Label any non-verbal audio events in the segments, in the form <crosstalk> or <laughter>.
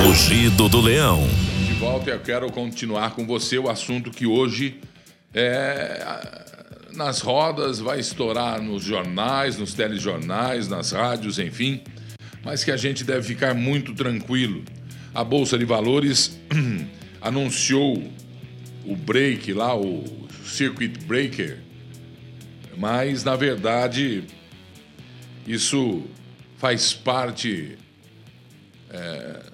Rugido do Leão. De volta, eu quero continuar com você o assunto que hoje é nas rodas, vai estourar nos jornais, nos telejornais, nas rádios, enfim, mas que a gente deve ficar muito tranquilo. A Bolsa de Valores <clears throat> anunciou o break lá, o circuit breaker, mas na verdade isso faz parte é,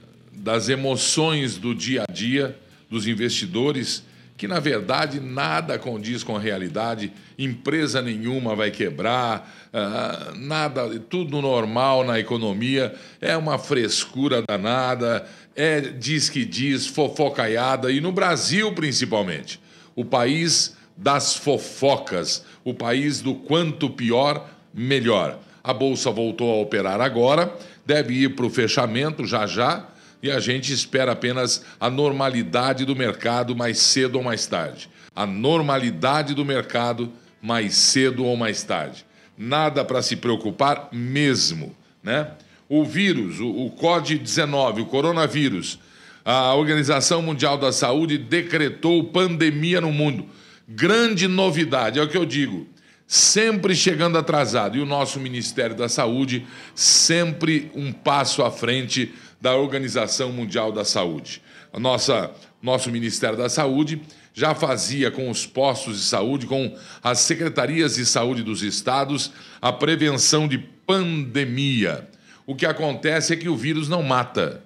das emoções do dia a dia dos investidores, que na verdade nada condiz com a realidade, empresa nenhuma vai quebrar, uh, nada, tudo normal na economia, é uma frescura danada, é diz que diz, fofocaiada, e no Brasil principalmente, o país das fofocas, o país do quanto pior, melhor. A bolsa voltou a operar agora, deve ir para o fechamento já já e a gente espera apenas a normalidade do mercado mais cedo ou mais tarde. A normalidade do mercado mais cedo ou mais tarde. Nada para se preocupar mesmo, né? O vírus, o, o COD-19, o coronavírus, a Organização Mundial da Saúde decretou pandemia no mundo. Grande novidade, é o que eu digo sempre chegando atrasado. E o nosso Ministério da Saúde sempre um passo à frente da Organização Mundial da Saúde. A nossa, nosso Ministério da Saúde já fazia com os postos de saúde, com as secretarias de saúde dos estados, a prevenção de pandemia. O que acontece é que o vírus não mata.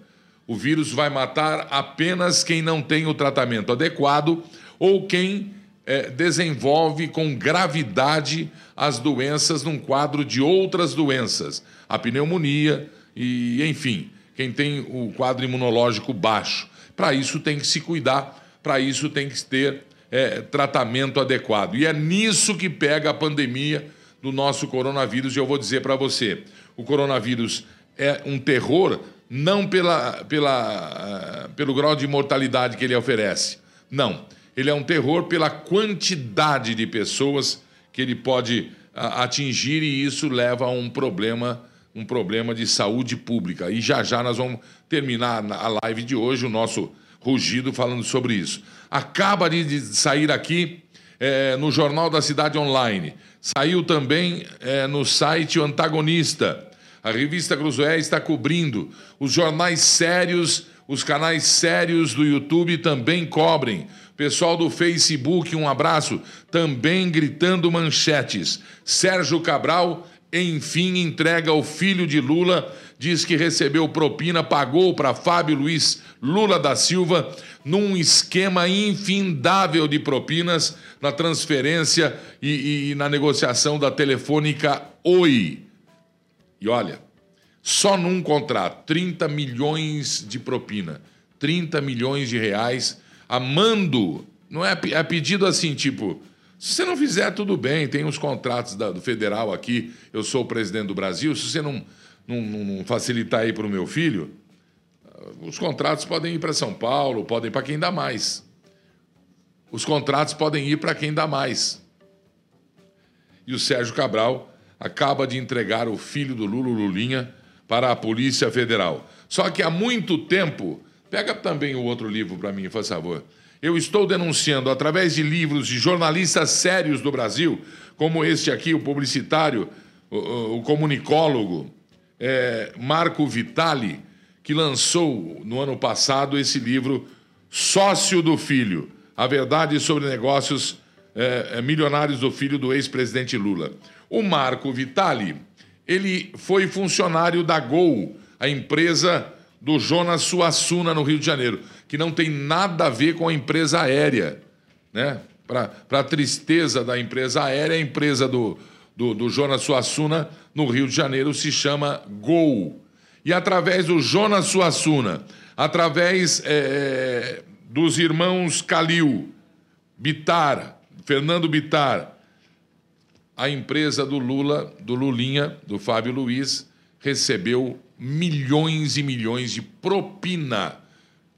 O vírus vai matar apenas quem não tem o tratamento adequado ou quem é, desenvolve com gravidade as doenças num quadro de outras doenças, a pneumonia e, enfim, quem tem o quadro imunológico baixo. Para isso tem que se cuidar, para isso tem que ter é, tratamento adequado. E é nisso que pega a pandemia do nosso coronavírus. E eu vou dizer para você: o coronavírus é um terror não pela, pela, uh, pelo grau de mortalidade que ele oferece. Não ele é um terror pela quantidade de pessoas que ele pode atingir e isso leva a um problema, um problema de saúde pública. E já já nós vamos terminar a live de hoje, o nosso rugido falando sobre isso. Acaba de sair aqui é, no Jornal da Cidade Online. Saiu também é, no site o Antagonista. A revista Cruzoé está cobrindo. Os jornais sérios, os canais sérios do YouTube também cobrem. Pessoal do Facebook, um abraço. Também gritando manchetes. Sérgio Cabral, enfim, entrega o filho de Lula. Diz que recebeu propina, pagou para Fábio Luiz Lula da Silva num esquema infindável de propinas na transferência e, e na negociação da telefônica Oi. E olha, só num contrato, 30 milhões de propina, 30 milhões de reais amando. Não é, é pedido assim, tipo, se você não fizer, tudo bem, tem uns contratos da, do federal aqui, eu sou o presidente do Brasil, se você não, não, não facilitar aí para o meu filho, os contratos podem ir para São Paulo, podem ir para quem dá mais. Os contratos podem ir para quem dá mais. E o Sérgio Cabral acaba de entregar o filho do Lula Lulinha para a Polícia Federal. Só que há muito tempo Pega também o outro livro para mim, por favor. Eu estou denunciando, através de livros de jornalistas sérios do Brasil, como este aqui, o publicitário, o, o comunicólogo é, Marco Vitali, que lançou no ano passado esse livro Sócio do Filho: A Verdade sobre Negócios é, é Milionários do Filho do ex-presidente Lula. O Marco Vitali, ele foi funcionário da Gol, a empresa do Jonas Suassuna, no Rio de Janeiro, que não tem nada a ver com a empresa aérea. Né? Para a tristeza da empresa aérea, a empresa do, do, do Jonas Suassuna, no Rio de Janeiro, se chama Gol. E através do Jonas Suassuna, através é, dos irmãos Calil, Bitar, Fernando Bitar, a empresa do Lula, do Lulinha, do Fábio Luiz, recebeu milhões e milhões de propina,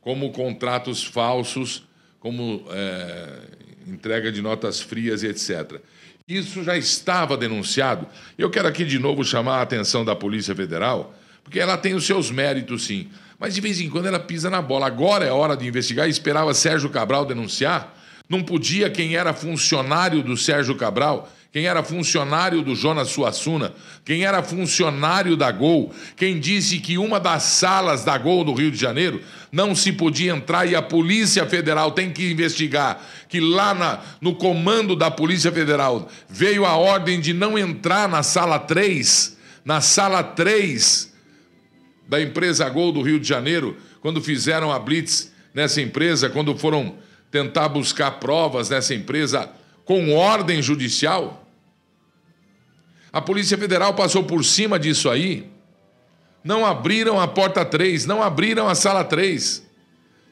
como contratos falsos, como é, entrega de notas frias e etc. Isso já estava denunciado. Eu quero aqui de novo chamar a atenção da Polícia Federal, porque ela tem os seus méritos, sim. Mas de vez em quando ela pisa na bola. Agora é hora de investigar. Esperava Sérgio Cabral denunciar. Não podia quem era funcionário do Sérgio Cabral, quem era funcionário do Jonas Suassuna, quem era funcionário da Gol, quem disse que uma das salas da Gol do Rio de Janeiro não se podia entrar e a Polícia Federal tem que investigar, que lá na, no comando da Polícia Federal veio a ordem de não entrar na sala 3, na sala 3 da empresa Gol do Rio de Janeiro, quando fizeram a blitz nessa empresa, quando foram tentar buscar provas nessa empresa com ordem judicial? A Polícia Federal passou por cima disso aí. Não abriram a porta 3, não abriram a sala 3.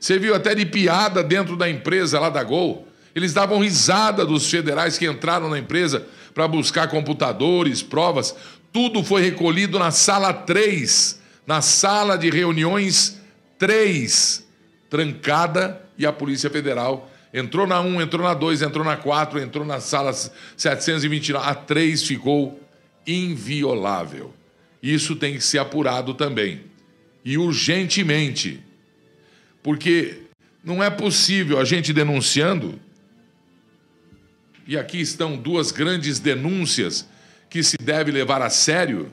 Você viu até de piada dentro da empresa lá da Gol. Eles davam risada dos federais que entraram na empresa para buscar computadores, provas. Tudo foi recolhido na sala 3, na sala de reuniões 3, trancada e a Polícia Federal entrou na 1, entrou na 2, entrou na 4, entrou na sala 729. A 3 ficou inviolável. Isso tem que ser apurado também. E urgentemente. Porque não é possível a gente denunciando. E aqui estão duas grandes denúncias que se deve levar a sério.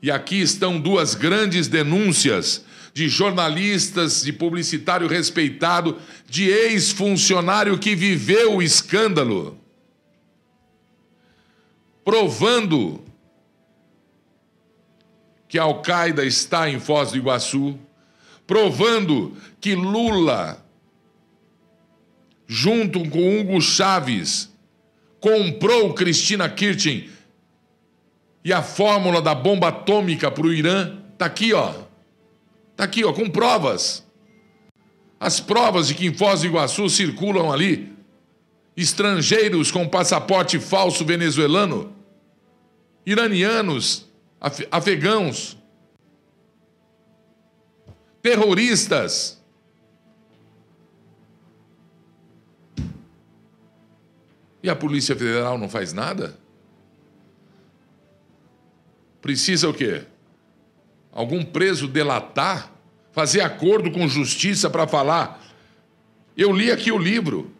E aqui estão duas grandes denúncias de jornalistas, de publicitário respeitado, de ex-funcionário que viveu o escândalo, provando que Al-Qaeda está em Foz do Iguaçu, provando que Lula, junto com Hugo Chaves, comprou Cristina Kirchner e a fórmula da bomba atômica para o Irã. Está aqui, ó. Está aqui, ó, com provas. As provas de que em Foz do Iguaçu circulam ali estrangeiros com passaporte falso venezuelano, iranianos, af afegãos, terroristas. E a Polícia Federal não faz nada? Precisa o quê? algum preso delatar, fazer acordo com justiça para falar. Eu li aqui o livro.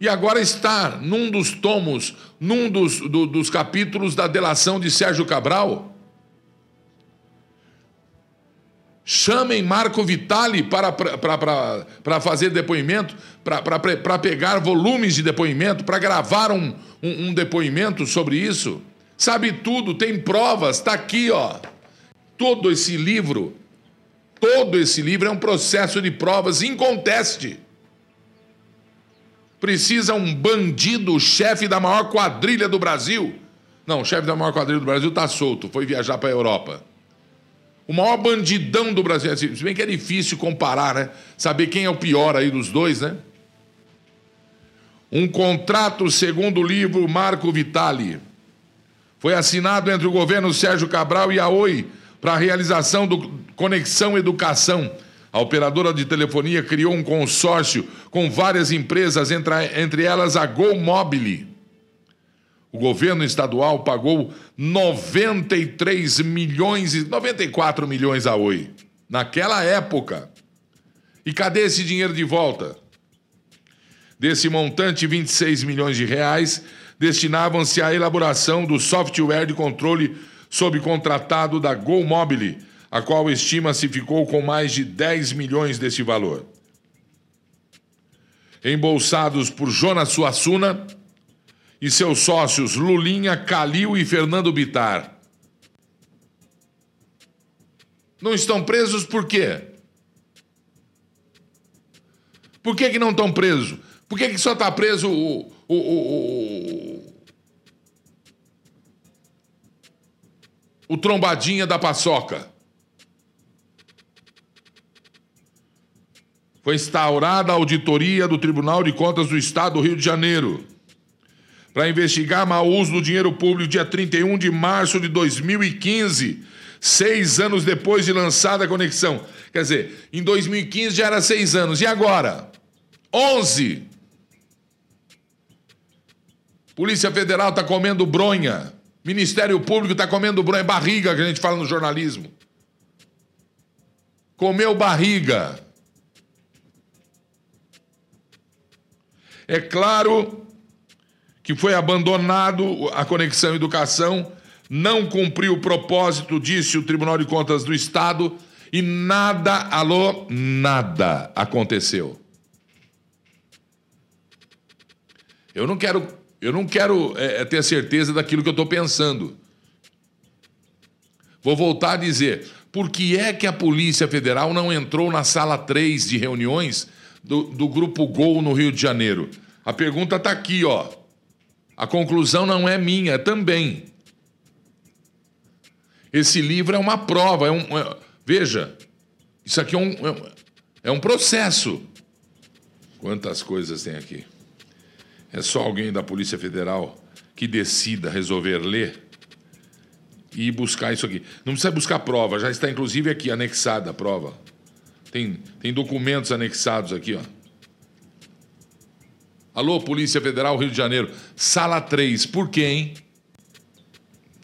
E agora está num dos tomos, num dos, do, dos capítulos da delação de Sérgio Cabral. Chamem Marco Vitali para, para, para, para fazer depoimento, para, para, para pegar volumes de depoimento, para gravar um, um, um depoimento sobre isso. Sabe tudo, tem provas, está aqui, ó. Todo esse livro, todo esse livro é um processo de provas inconteste. Precisa um bandido, chefe da maior quadrilha do Brasil. Não, o chefe da maior quadrilha do Brasil está solto, foi viajar para a Europa. O maior bandidão do Brasil. Se bem que é difícil comparar, né? Saber quem é o pior aí dos dois, né? Um contrato, segundo o livro Marco Vitali, foi assinado entre o governo Sérgio Cabral e a Oi para a realização do Conexão Educação. A operadora de telefonia criou um consórcio com várias empresas, entre, elas a GoMobile. O governo estadual pagou 93 milhões e 94 milhões a Oi naquela época. E cadê esse dinheiro de volta? Desse montante, 26 milhões de reais destinavam-se à elaboração do software de controle subcontratado da GoMobile, a qual estima-se ficou com mais de 10 milhões desse valor. Embolsados por Jonas Suassuna e seus sócios Lulinha, Calil e Fernando Bitar. Não estão presos por quê? Por que, que não estão presos? Por que, que só está preso o, o, o, o trombadinha da paçoca. Foi instaurada a auditoria do Tribunal de Contas do Estado do Rio de Janeiro para investigar mau uso do dinheiro público dia 31 de março de 2015, seis anos depois de lançada a conexão. Quer dizer, em 2015 já era seis anos. E agora? Onze. Polícia Federal está comendo bronha. Ministério Público está comendo bronha, é barriga que a gente fala no jornalismo. comeu barriga. É claro que foi abandonado a conexão educação, não cumpriu o propósito, disse o Tribunal de Contas do Estado, e nada, alô, nada aconteceu. Eu não quero, eu não quero é, ter certeza daquilo que eu estou pensando. Vou voltar a dizer, por que é que a Polícia Federal não entrou na sala 3 de reuniões do, do Grupo Gol no Rio de Janeiro? A pergunta está aqui, ó. A conclusão não é minha, é também. Esse livro é uma prova, é um, é, veja, isso aqui é um, é, é um processo. Quantas coisas tem aqui? É só alguém da Polícia Federal que decida resolver ler e buscar isso aqui. Não precisa buscar prova, já está inclusive aqui anexada a prova. Tem, tem documentos anexados aqui, ó. Alô, Polícia Federal, Rio de Janeiro. Sala 3. Por hein?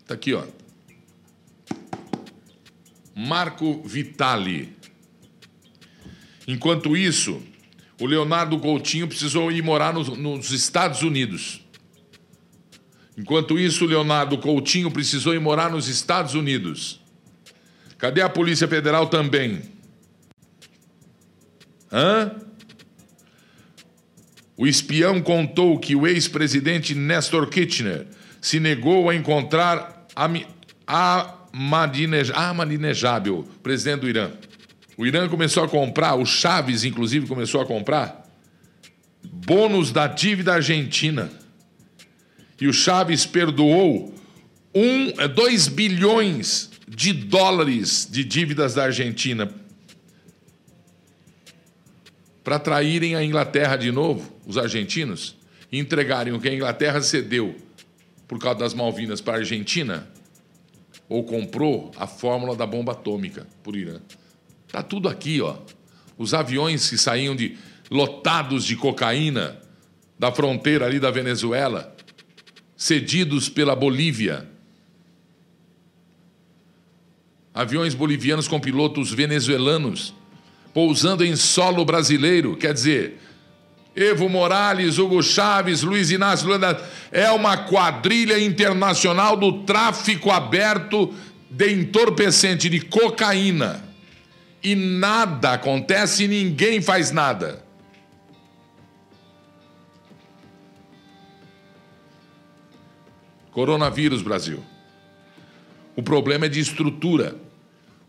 Tá aqui, ó. Marco Vitali. Enquanto isso, o Leonardo Coutinho precisou ir morar nos, nos Estados Unidos. Enquanto isso, o Leonardo Coutinho precisou ir morar nos Estados Unidos. Cadê a Polícia Federal também? Hã? O espião contou que o ex-presidente Nestor Kirchner se negou a encontrar Ahmadinejad, presidente do Irã. O Irã começou a comprar, o Chaves, inclusive, começou a comprar bônus da dívida argentina. E o Chaves perdoou 2 bilhões de dólares de dívidas da Argentina para traírem a Inglaterra de novo, os argentinos, e entregarem o que a Inglaterra cedeu por causa das Malvinas para a Argentina, ou comprou a fórmula da bomba atômica por Irã. Tá tudo aqui, ó. Os aviões que saíam de lotados de cocaína da fronteira ali da Venezuela, cedidos pela Bolívia. Aviões bolivianos com pilotos venezuelanos pousando em solo brasileiro. Quer dizer, Evo Morales, Hugo Chaves, Luiz Inácio Lula, é uma quadrilha internacional do tráfico aberto de entorpecente de cocaína. E nada acontece ninguém faz nada. Coronavírus, Brasil. O problema é de estrutura.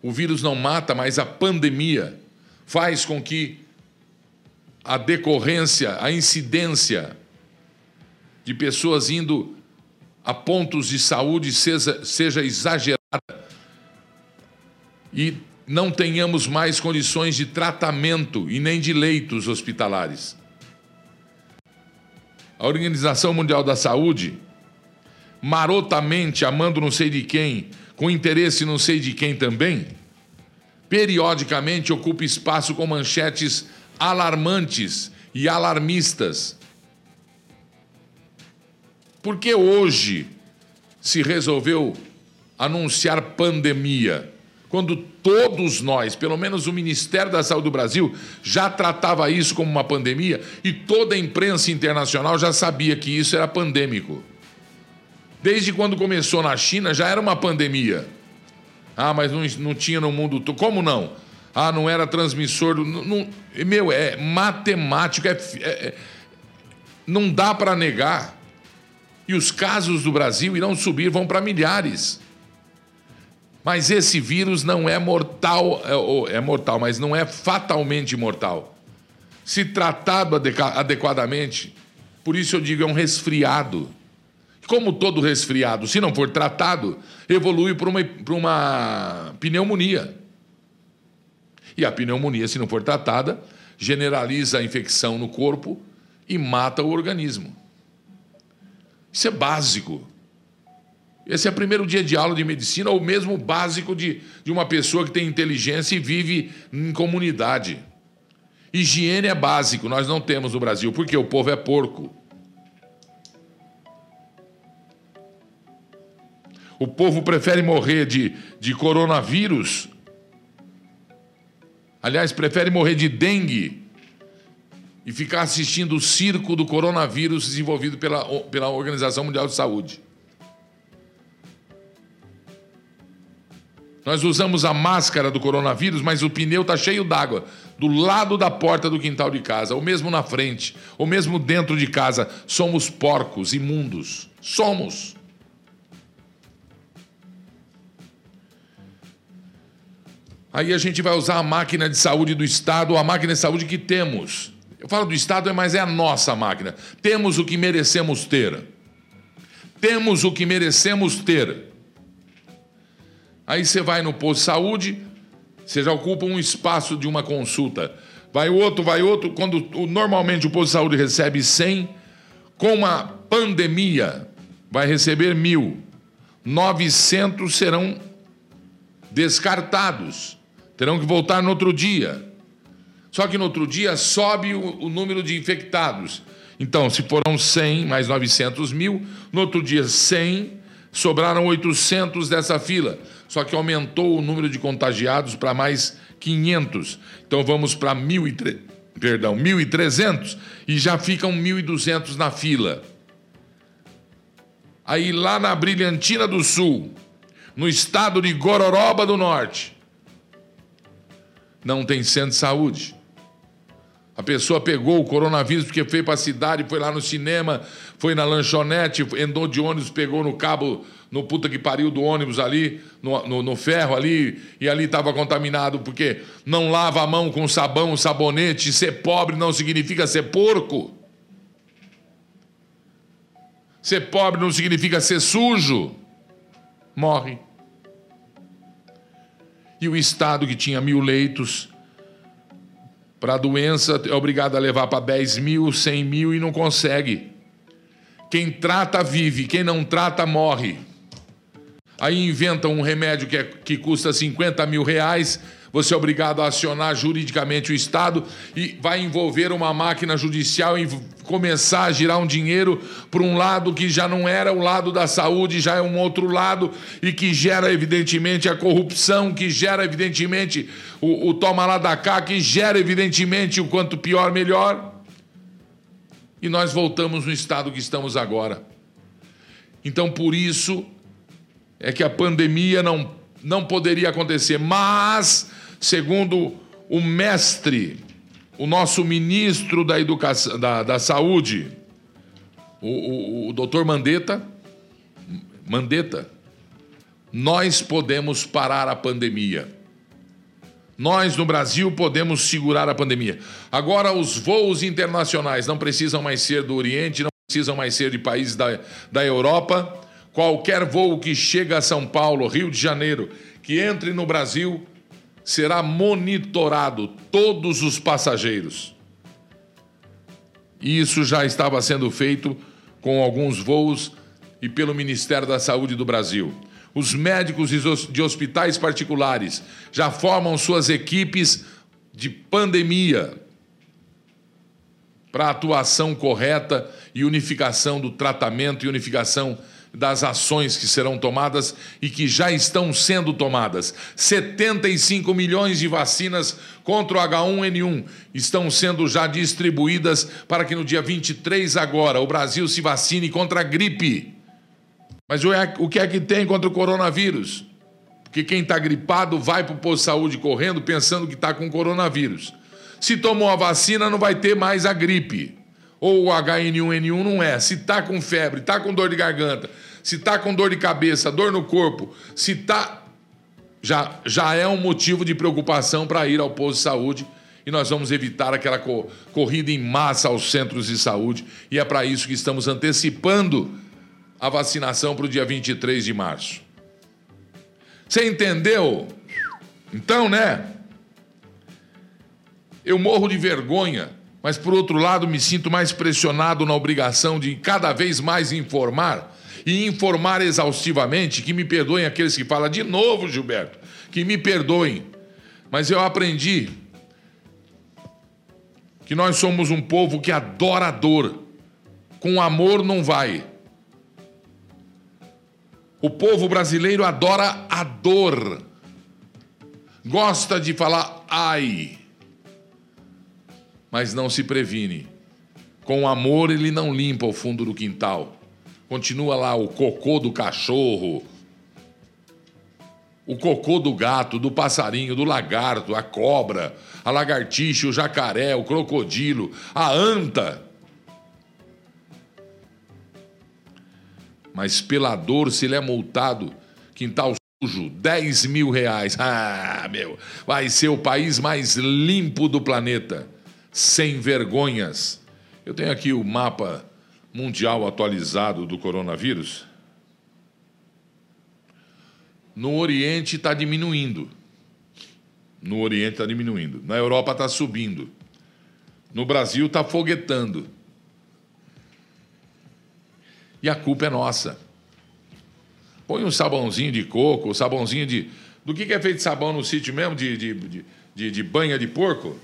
O vírus não mata, mas a pandemia faz com que a decorrência, a incidência de pessoas indo a pontos de saúde seja, seja exagerada e não tenhamos mais condições de tratamento e nem de leitos hospitalares. A Organização Mundial da Saúde, marotamente amando não sei de quem, com interesse não sei de quem também, periodicamente ocupa espaço com manchetes alarmantes e alarmistas. Por que hoje se resolveu anunciar pandemia? Quando todos nós, pelo menos o Ministério da Saúde do Brasil, já tratava isso como uma pandemia e toda a imprensa internacional já sabia que isso era pandêmico. Desde quando começou na China já era uma pandemia. Ah, mas não, não tinha no mundo todo. Como não? Ah, não era transmissor. Não, meu, é matemático. É, é, é não dá para negar. E os casos do Brasil irão subir, vão para milhares. Mas esse vírus não é mortal, é, é mortal, mas não é fatalmente mortal. Se tratado adequadamente, por isso eu digo é um resfriado. Como todo resfriado, se não for tratado, evolui para uma, para uma pneumonia. E a pneumonia, se não for tratada, generaliza a infecção no corpo e mata o organismo. Isso é básico. Esse é o primeiro dia de aula de medicina, ou mesmo básico de, de uma pessoa que tem inteligência e vive em comunidade. Higiene é básico, nós não temos no Brasil, porque o povo é porco. O povo prefere morrer de, de coronavírus Aliás, prefere morrer de dengue e ficar assistindo o circo do coronavírus desenvolvido pela, pela Organização Mundial de Saúde. Nós usamos a máscara do coronavírus, mas o pneu está cheio d'água do lado da porta do quintal de casa, ou mesmo na frente, ou mesmo dentro de casa. Somos porcos, imundos. Somos. Aí a gente vai usar a máquina de saúde do Estado, a máquina de saúde que temos. Eu falo do Estado, mas é a nossa máquina. Temos o que merecemos ter. Temos o que merecemos ter. Aí você vai no posto de saúde, você já ocupa um espaço de uma consulta. Vai outro, vai outro. Quando normalmente o posto de saúde recebe 100, com a pandemia vai receber mil. 900 serão descartados. Terão que voltar no outro dia. Só que no outro dia sobe o, o número de infectados. Então, se foram 100 mais 900 mil, no outro dia 100, sobraram 800 dessa fila só que aumentou o número de contagiados para mais 500. Então vamos para 1.300, perdão, 1.300 e já ficam 1.200 na fila. Aí lá na Brilhantina do Sul, no estado de Gororoba do Norte, não tem centro de saúde. A pessoa pegou o coronavírus porque foi para a cidade, foi lá no cinema, foi na lanchonete, andou de ônibus, pegou no cabo, no puta que pariu do ônibus ali, no, no, no ferro ali, e ali estava contaminado, porque não lava a mão com sabão, sabonete. Ser pobre não significa ser porco. Ser pobre não significa ser sujo. Morre. E o Estado que tinha mil leitos para doença é obrigado a levar para 10 mil, 100 mil e não consegue. Quem trata vive, quem não trata morre. Aí inventam um remédio que, é, que custa 50 mil reais, você é obrigado a acionar juridicamente o Estado e vai envolver uma máquina judicial e começar a girar um dinheiro para um lado que já não era o lado da saúde, já é um outro lado e que gera, evidentemente, a corrupção, que gera, evidentemente, o, o toma lá da cá, que gera, evidentemente, o quanto pior, melhor. E nós voltamos no estado que estamos agora. Então, por isso é que a pandemia não, não poderia acontecer, mas segundo o mestre, o nosso ministro da Educação, da, da Saúde, o, o, o doutor Mandetta, Mandetta, nós podemos parar a pandemia. Nós, no Brasil, podemos segurar a pandemia. Agora, os voos internacionais não precisam mais ser do Oriente, não precisam mais ser de países da, da Europa. Qualquer voo que chega a São Paulo, Rio de Janeiro, que entre no Brasil, será monitorado todos os passageiros. Isso já estava sendo feito com alguns voos e pelo Ministério da Saúde do Brasil. Os médicos de hospitais particulares já formam suas equipes de pandemia para atuação correta e unificação do tratamento e unificação das ações que serão tomadas e que já estão sendo tomadas. 75 milhões de vacinas contra o H1N1 estão sendo já distribuídas para que no dia 23 agora o Brasil se vacine contra a gripe. Mas o que é que tem contra o coronavírus? Porque quem está gripado vai para o posto de saúde correndo pensando que está com coronavírus. Se tomou a vacina, não vai ter mais a gripe ou o HN1N1 não é. Se tá com febre, tá com dor de garganta, se tá com dor de cabeça, dor no corpo, se tá já já é um motivo de preocupação para ir ao posto de saúde e nós vamos evitar aquela co corrida em massa aos centros de saúde e é para isso que estamos antecipando a vacinação para o dia 23 de março. Você entendeu? Então, né? Eu morro de vergonha mas por outro lado me sinto mais pressionado na obrigação de cada vez mais informar e informar exaustivamente. Que me perdoem aqueles que falam de novo, Gilberto, que me perdoem, mas eu aprendi que nós somos um povo que adora a dor, com amor não vai. O povo brasileiro adora a dor, gosta de falar ai. Mas não se previne. Com amor, ele não limpa o fundo do quintal. Continua lá o cocô do cachorro, o cocô do gato, do passarinho, do lagarto, a cobra, a lagartixa, o jacaré, o crocodilo, a anta. Mas pela dor, se ele é multado, quintal sujo, 10 mil reais. <laughs> Ah, meu, vai ser o país mais limpo do planeta, sem vergonhas. Eu tenho aqui o mapa mundial atualizado do coronavírus. No Oriente está diminuindo. No Oriente está diminuindo. Na Europa está subindo. No Brasil está foguetando. E a culpa é nossa. Põe um sabãozinho de coco, sabãozinho de. Do que, que é feito sabão no sítio mesmo? De, de, de, de, de banha de porco?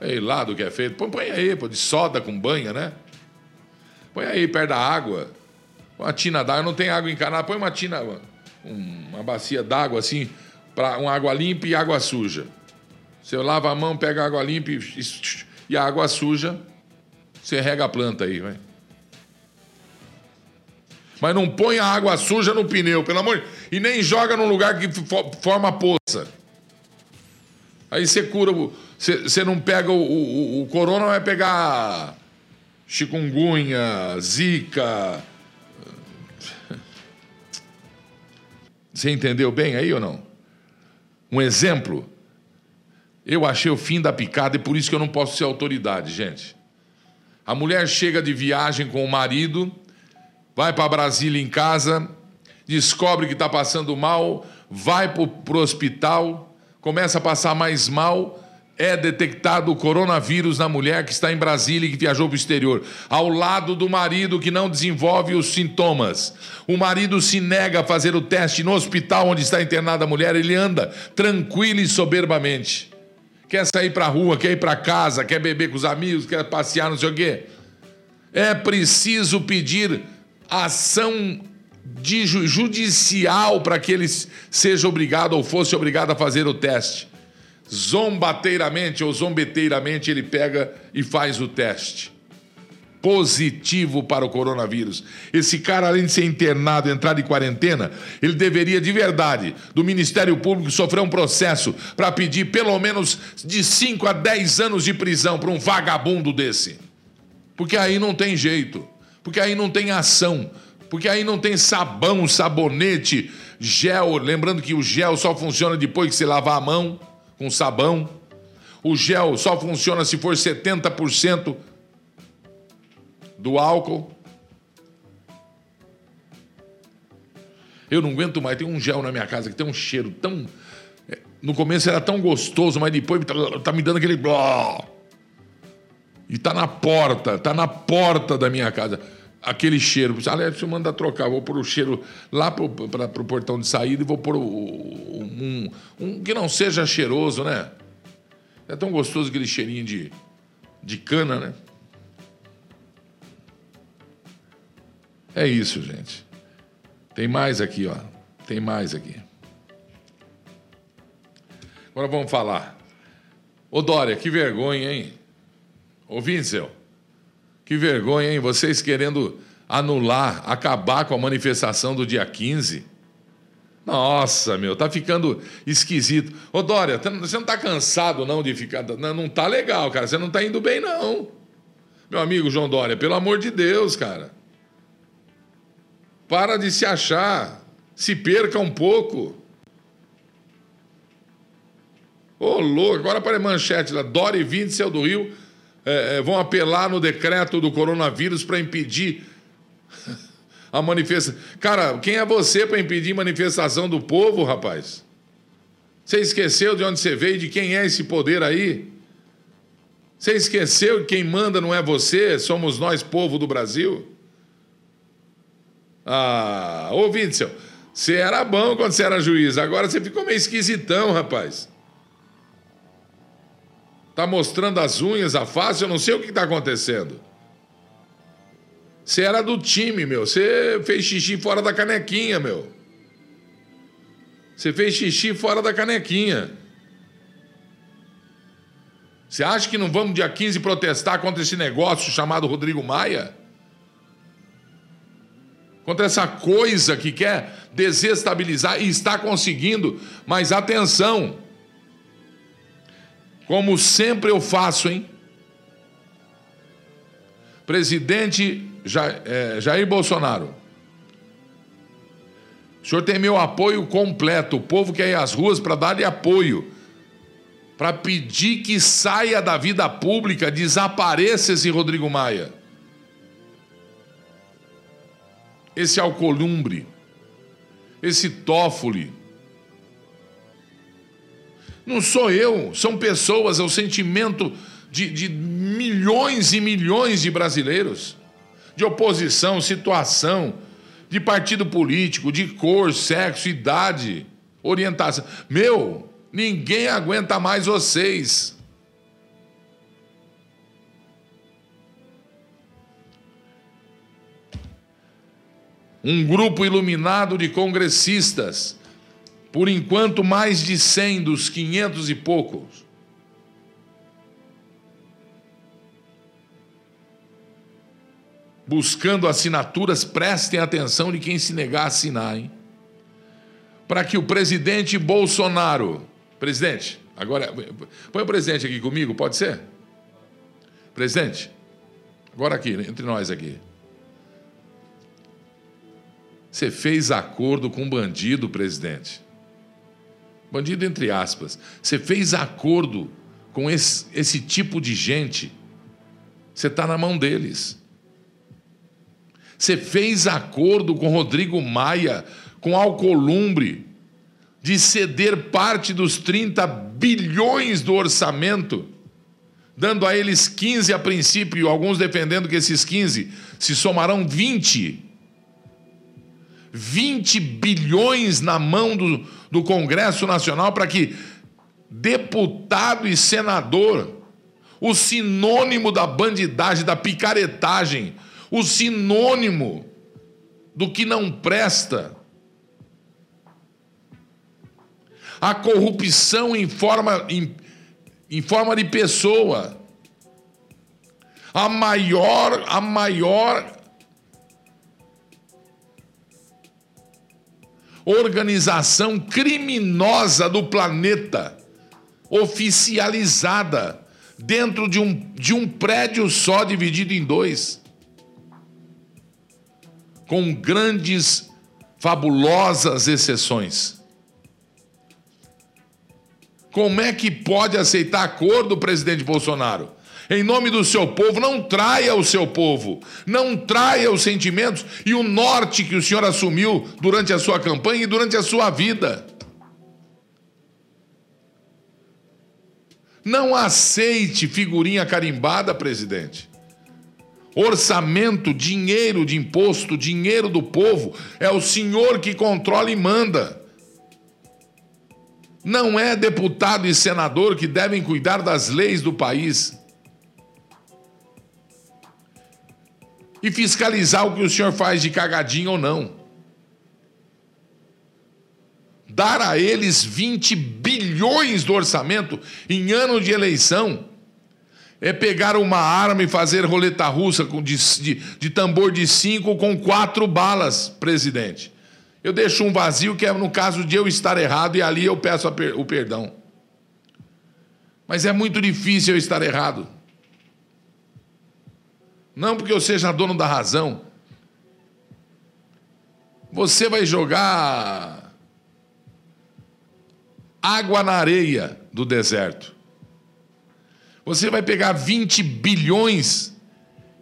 Ei, lá do que é feito. Põe, põe aí, pô, de soda com banha, né? Põe aí perto da água. Uma tina d'água. Não tem água encanada. Põe uma tina uma bacia d'água assim, para uma água limpa e água suja. Você lava a mão, pega a água limpa e, e a água suja, você rega a planta aí, vai. Mas não põe a água suja no pneu, pelo amor de E nem joga num lugar que forma poça. Aí você cura. Você, você não pega o, o, o corona, vai pegar chikungunya, zika, Você entendeu bem aí ou não? Um exemplo. Eu achei o fim da picada e por isso que eu não posso ser autoridade, gente. A mulher chega de viagem com o marido, vai para Brasília em casa, descobre que está passando mal, vai para o hospital, começa a passar mais mal, é detectado o coronavírus na mulher que está em Brasília e que viajou para o exterior, ao lado do marido que não desenvolve os sintomas. O marido se nega a fazer o teste no hospital onde está internada a mulher, ele anda tranquilo e soberbamente. Quer sair para a rua, quer ir para casa, quer beber com os amigos, quer passear, não sei o quê. É preciso pedir ação de judicial para que ele seja obrigado ou fosse obrigado a fazer o teste zombateiramente ou zombeteiramente ele pega e faz o teste. Positivo para o coronavírus. Esse cara, além de ser internado, entrar em quarentena, ele deveria de verdade, do Ministério Público, sofrer um processo para pedir pelo menos de 5 a 10 anos de prisão para um vagabundo desse. Porque aí não tem jeito. Porque aí não tem ação. Porque aí não tem sabão, sabonete, gel. Lembrando que o gel só funciona depois que você lavar a mão com sabão. O gel só funciona se for 70% do álcool. Eu não aguento mais. Tem um gel na minha casa que tem um cheiro tão. É, no começo era tão gostoso, mas depois tá, tá me dando aquele. E tá na porta, tá na porta da minha casa. Aquele cheiro. Aliás, você manda trocar. Vou pôr o cheiro lá pra, pro portão de saída e vou pôr um, um que não seja cheiroso, né? É tão gostoso aquele cheirinho de, de cana, né? É isso, gente. Tem mais aqui, ó. Tem mais aqui. Agora vamos falar. Ô Dória, que vergonha, hein? Ô Vincel, que vergonha, hein? Vocês querendo anular, acabar com a manifestação do dia 15. Nossa, meu, tá ficando esquisito. Ô, Dória, você não tá cansado não de ficar. Não, tá legal, cara. Você não tá indo bem, não. Meu amigo João Dória, pelo amor de Deus, cara. Para de se achar. Se perca um pouco. Ô, louco, agora para a manchete lá. Dória e Witzel do Rio é, é, vão apelar no decreto do coronavírus para impedir <laughs> a manifestação. Cara, quem é você para impedir manifestação do povo, rapaz? Você esqueceu de onde você veio, de quem é esse poder aí? Você esqueceu que quem manda não é você, somos nós, povo do Brasil? Ah, ô Witzel, você era bom quando você era juiz, agora você ficou meio esquisitão, rapaz. Tá mostrando as unhas, a face, eu não sei o que está acontecendo. Você era do time, meu. Você fez xixi fora da canequinha, meu. Você fez xixi fora da canequinha. Você acha que não vamos dia 15 protestar contra esse negócio chamado Rodrigo Maia? Contra essa coisa que quer desestabilizar e está conseguindo, mas atenção, como sempre eu faço, hein? Presidente é, Jair Bolsonaro, o senhor tem meu apoio completo. O povo quer ir às ruas para dar-lhe apoio, para pedir que saia da vida pública, desapareça esse Rodrigo Maia. Esse Alcolumbre, esse Toffoli. Não sou eu, são pessoas, é o sentimento de, de milhões e milhões de brasileiros, de oposição, situação de partido político, de cor, sexo, idade, orientação. Meu, ninguém aguenta mais vocês. Um grupo iluminado de congressistas, por enquanto mais de 100 dos 500 e poucos, buscando assinaturas, prestem atenção de quem se negar a assinar, hein? Para que o presidente Bolsonaro. Presidente, agora. Põe o presidente aqui comigo, pode ser? Presidente, agora aqui, entre nós aqui. Você fez acordo com bandido, presidente. Bandido entre aspas. Você fez acordo com esse, esse tipo de gente. Você está na mão deles. Você fez acordo com Rodrigo Maia, com Alcolumbre, de ceder parte dos 30 bilhões do orçamento, dando a eles 15 a princípio, alguns defendendo que esses 15 se somarão 20. 20 bilhões na mão do, do Congresso Nacional para que deputado e senador, o sinônimo da bandidagem, da picaretagem, o sinônimo do que não presta. A corrupção em forma, em, em forma de pessoa. A maior, a maior organização criminosa do planeta, oficializada, dentro de um, de um prédio só dividido em dois com grandes, fabulosas exceções. Como é que pode aceitar acordo, presidente Bolsonaro? Em nome do seu povo, não traia o seu povo, não traia os sentimentos e o norte que o senhor assumiu durante a sua campanha e durante a sua vida. Não aceite figurinha carimbada, presidente. Orçamento, dinheiro de imposto, dinheiro do povo, é o senhor que controla e manda. Não é deputado e senador que devem cuidar das leis do país. E fiscalizar o que o senhor faz de cagadinho ou não. Dar a eles 20 bilhões do orçamento em ano de eleição é pegar uma arma e fazer roleta russa de, de, de tambor de cinco com quatro balas, presidente. Eu deixo um vazio que é no caso de eu estar errado e ali eu peço per, o perdão. Mas é muito difícil eu estar errado. Não porque eu seja dono da razão. Você vai jogar água na areia do deserto. Você vai pegar 20 bilhões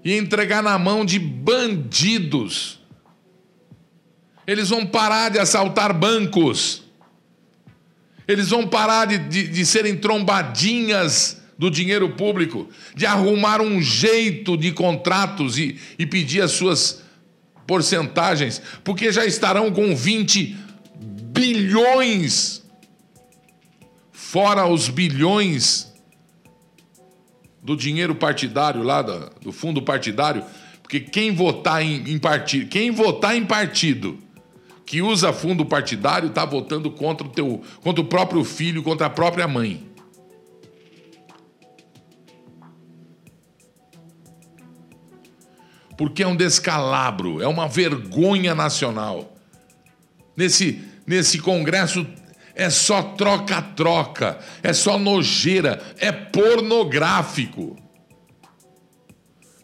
e entregar na mão de bandidos. Eles vão parar de assaltar bancos. Eles vão parar de, de, de serem trombadinhas do dinheiro público, de arrumar um jeito de contratos e, e pedir as suas porcentagens, porque já estarão com 20 bilhões, fora os bilhões do dinheiro partidário lá, do, do fundo partidário, porque quem votar em, em partido, quem votar em partido que usa fundo partidário está votando contra o, teu, contra o próprio filho, contra a própria mãe. Porque é um descalabro, é uma vergonha nacional. Nesse, nesse Congresso é só troca-troca, é só nojeira, é pornográfico.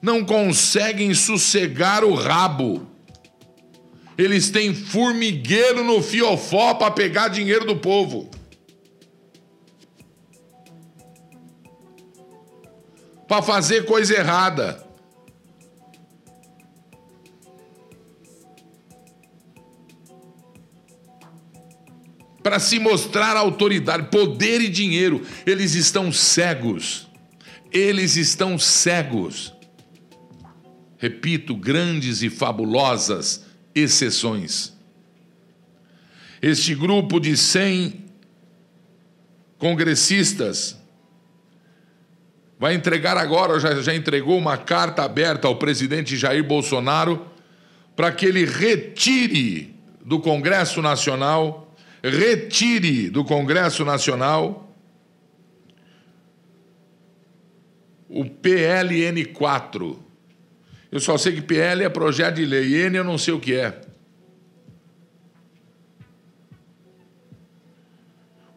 Não conseguem sossegar o rabo. Eles têm formigueiro no fiofó para pegar dinheiro do povo. Para fazer coisa errada. Para se mostrar autoridade, poder e dinheiro. Eles estão cegos. Eles estão cegos. Repito, grandes e fabulosas exceções. Este grupo de 100 congressistas vai entregar agora, já, já entregou uma carta aberta ao presidente Jair Bolsonaro para que ele retire do Congresso Nacional retire do Congresso Nacional o PLN4. Eu só sei que PL é projeto de lei, N eu não sei o que é.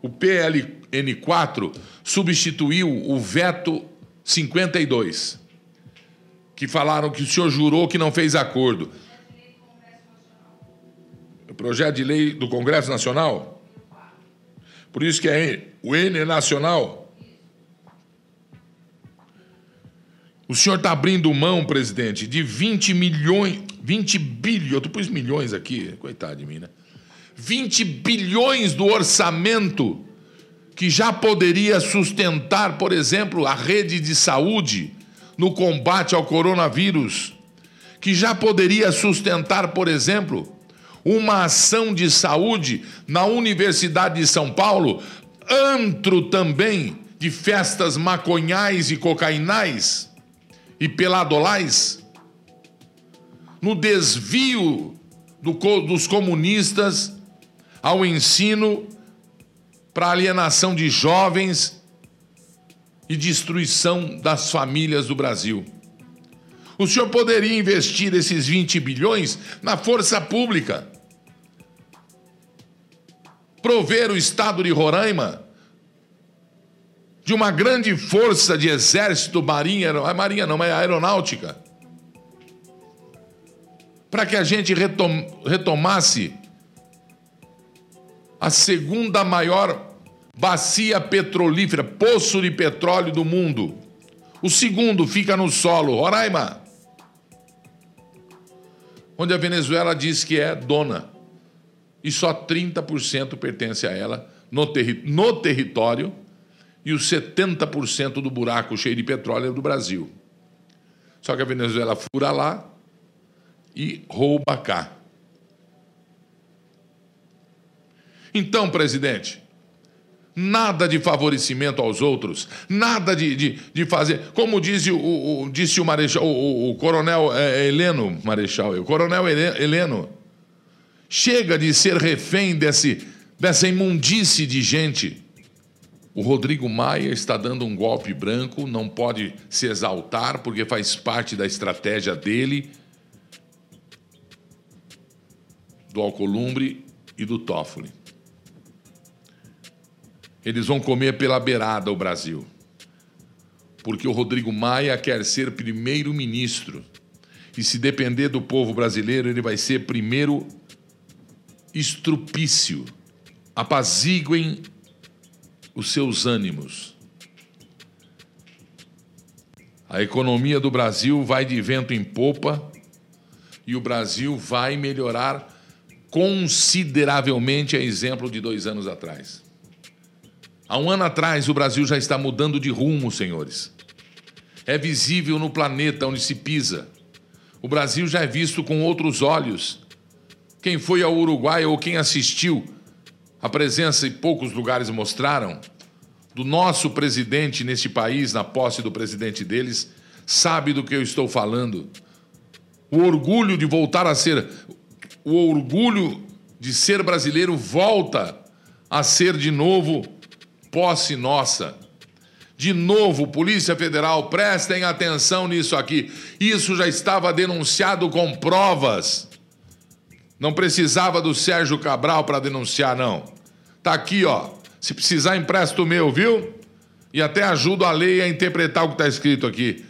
O PLN4 substituiu o veto 52, que falaram que o senhor jurou que não fez acordo projeto de lei do Congresso Nacional? Por isso que é o N é nacional. O senhor está abrindo mão, presidente, de 20 milhões, 20 bilhões, eu pus milhões aqui, coitado de mim, né? 20 bilhões do orçamento que já poderia sustentar, por exemplo, a rede de saúde no combate ao coronavírus, que já poderia sustentar, por exemplo, uma ação de saúde na Universidade de São Paulo, antro também de festas maconhais e cocainais e peladolais, no desvio do, dos comunistas ao ensino para alienação de jovens e destruição das famílias do Brasil. O senhor poderia investir esses 20 bilhões na força pública prover o estado de Roraima de uma grande força de exército, marinha, é marinha não, é aeronáutica, para que a gente retom, retomasse a segunda maior bacia petrolífera, poço de petróleo do mundo. O segundo fica no solo, Roraima, onde a Venezuela diz que é dona e só 30% pertence a ela no, terri no território e os 70% do buraco cheio de petróleo é do Brasil. Só que a Venezuela fura lá e rouba cá. Então, presidente, nada de favorecimento aos outros, nada de, de, de fazer. Como disse o, o, disse o Marechal, o, o coronel é, Heleno, Marechal, o coronel Heleno, Chega de ser refém desse, dessa imundície de gente. O Rodrigo Maia está dando um golpe branco, não pode se exaltar, porque faz parte da estratégia dele, do Alcolumbre e do Toffoli. Eles vão comer pela beirada o Brasil. Porque o Rodrigo Maia quer ser primeiro-ministro. E se depender do povo brasileiro, ele vai ser primeiro estrupício, apaziguem os seus ânimos. A economia do Brasil vai de vento em popa e o Brasil vai melhorar consideravelmente, a exemplo de dois anos atrás. Há um ano atrás, o Brasil já está mudando de rumo, senhores. É visível no planeta onde se pisa. O Brasil já é visto com outros olhos quem foi ao Uruguai ou quem assistiu a presença e poucos lugares mostraram do nosso presidente neste país, na posse do presidente deles, sabe do que eu estou falando. O orgulho de voltar a ser, o orgulho de ser brasileiro volta a ser de novo posse nossa. De novo, Polícia Federal, prestem atenção nisso aqui. Isso já estava denunciado com provas. Não precisava do Sérgio Cabral para denunciar, não. Tá aqui, ó. Se precisar, empresto o meu, viu? E até ajudo a lei a interpretar o que está escrito aqui.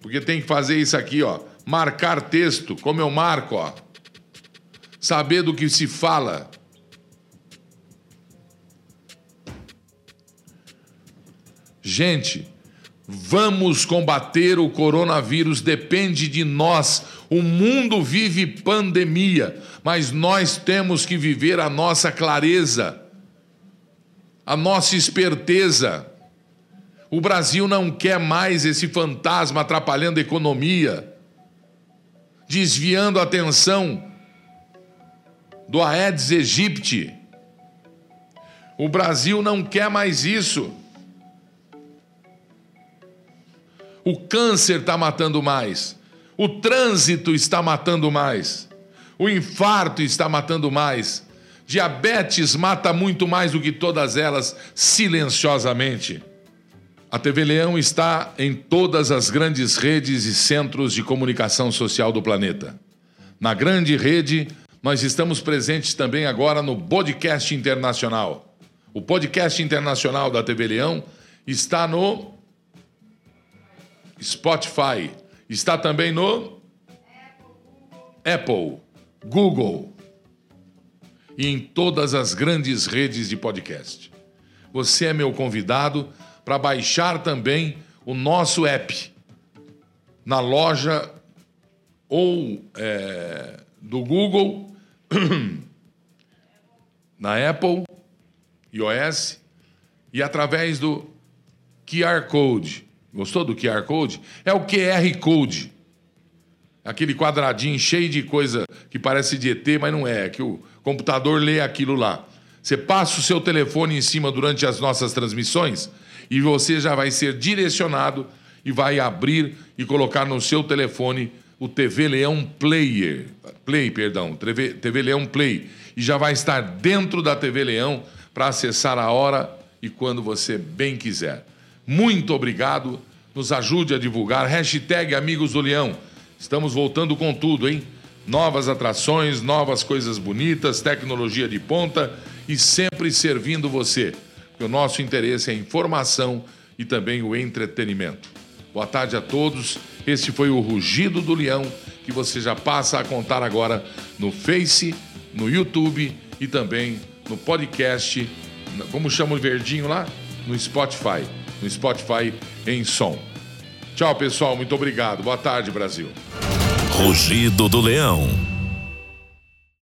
Porque tem que fazer isso aqui, ó. Marcar texto, como eu marco, ó. Saber do que se fala. Gente, vamos combater o coronavírus, depende de nós. O mundo vive pandemia, mas nós temos que viver a nossa clareza, a nossa esperteza. O Brasil não quer mais esse fantasma atrapalhando a economia, desviando a atenção do Aedes aegypti. O Brasil não quer mais isso. O câncer está matando mais. O trânsito está matando mais. O infarto está matando mais. Diabetes mata muito mais do que todas elas, silenciosamente. A TV Leão está em todas as grandes redes e centros de comunicação social do planeta. Na grande rede, nós estamos presentes também agora no Podcast Internacional. O Podcast Internacional da TV Leão está no Spotify. Está também no Apple, Google e em todas as grandes redes de podcast. Você é meu convidado para baixar também o nosso app na loja ou é, do Google, <clears throat> na Apple, iOS e através do QR Code Gostou do QR Code? É o QR Code. Aquele quadradinho cheio de coisa que parece de ET, mas não é. É que o computador lê aquilo lá. Você passa o seu telefone em cima durante as nossas transmissões e você já vai ser direcionado e vai abrir e colocar no seu telefone o TV Leão Player. Play, perdão. TV, TV Leão Play. E já vai estar dentro da TV Leão para acessar a hora e quando você bem quiser. Muito obrigado. Nos ajude a divulgar. Hashtag Amigos do Leão. Estamos voltando com tudo, hein? Novas atrações, novas coisas bonitas, tecnologia de ponta e sempre servindo você. Porque o nosso interesse é a informação e também o entretenimento. Boa tarde a todos. Este foi o Rugido do Leão, que você já passa a contar agora no Face, no YouTube e também no podcast. Como chama o verdinho lá? No Spotify no Spotify em som. Tchau, pessoal. Muito obrigado. Boa tarde, Brasil. Rugido do Leão.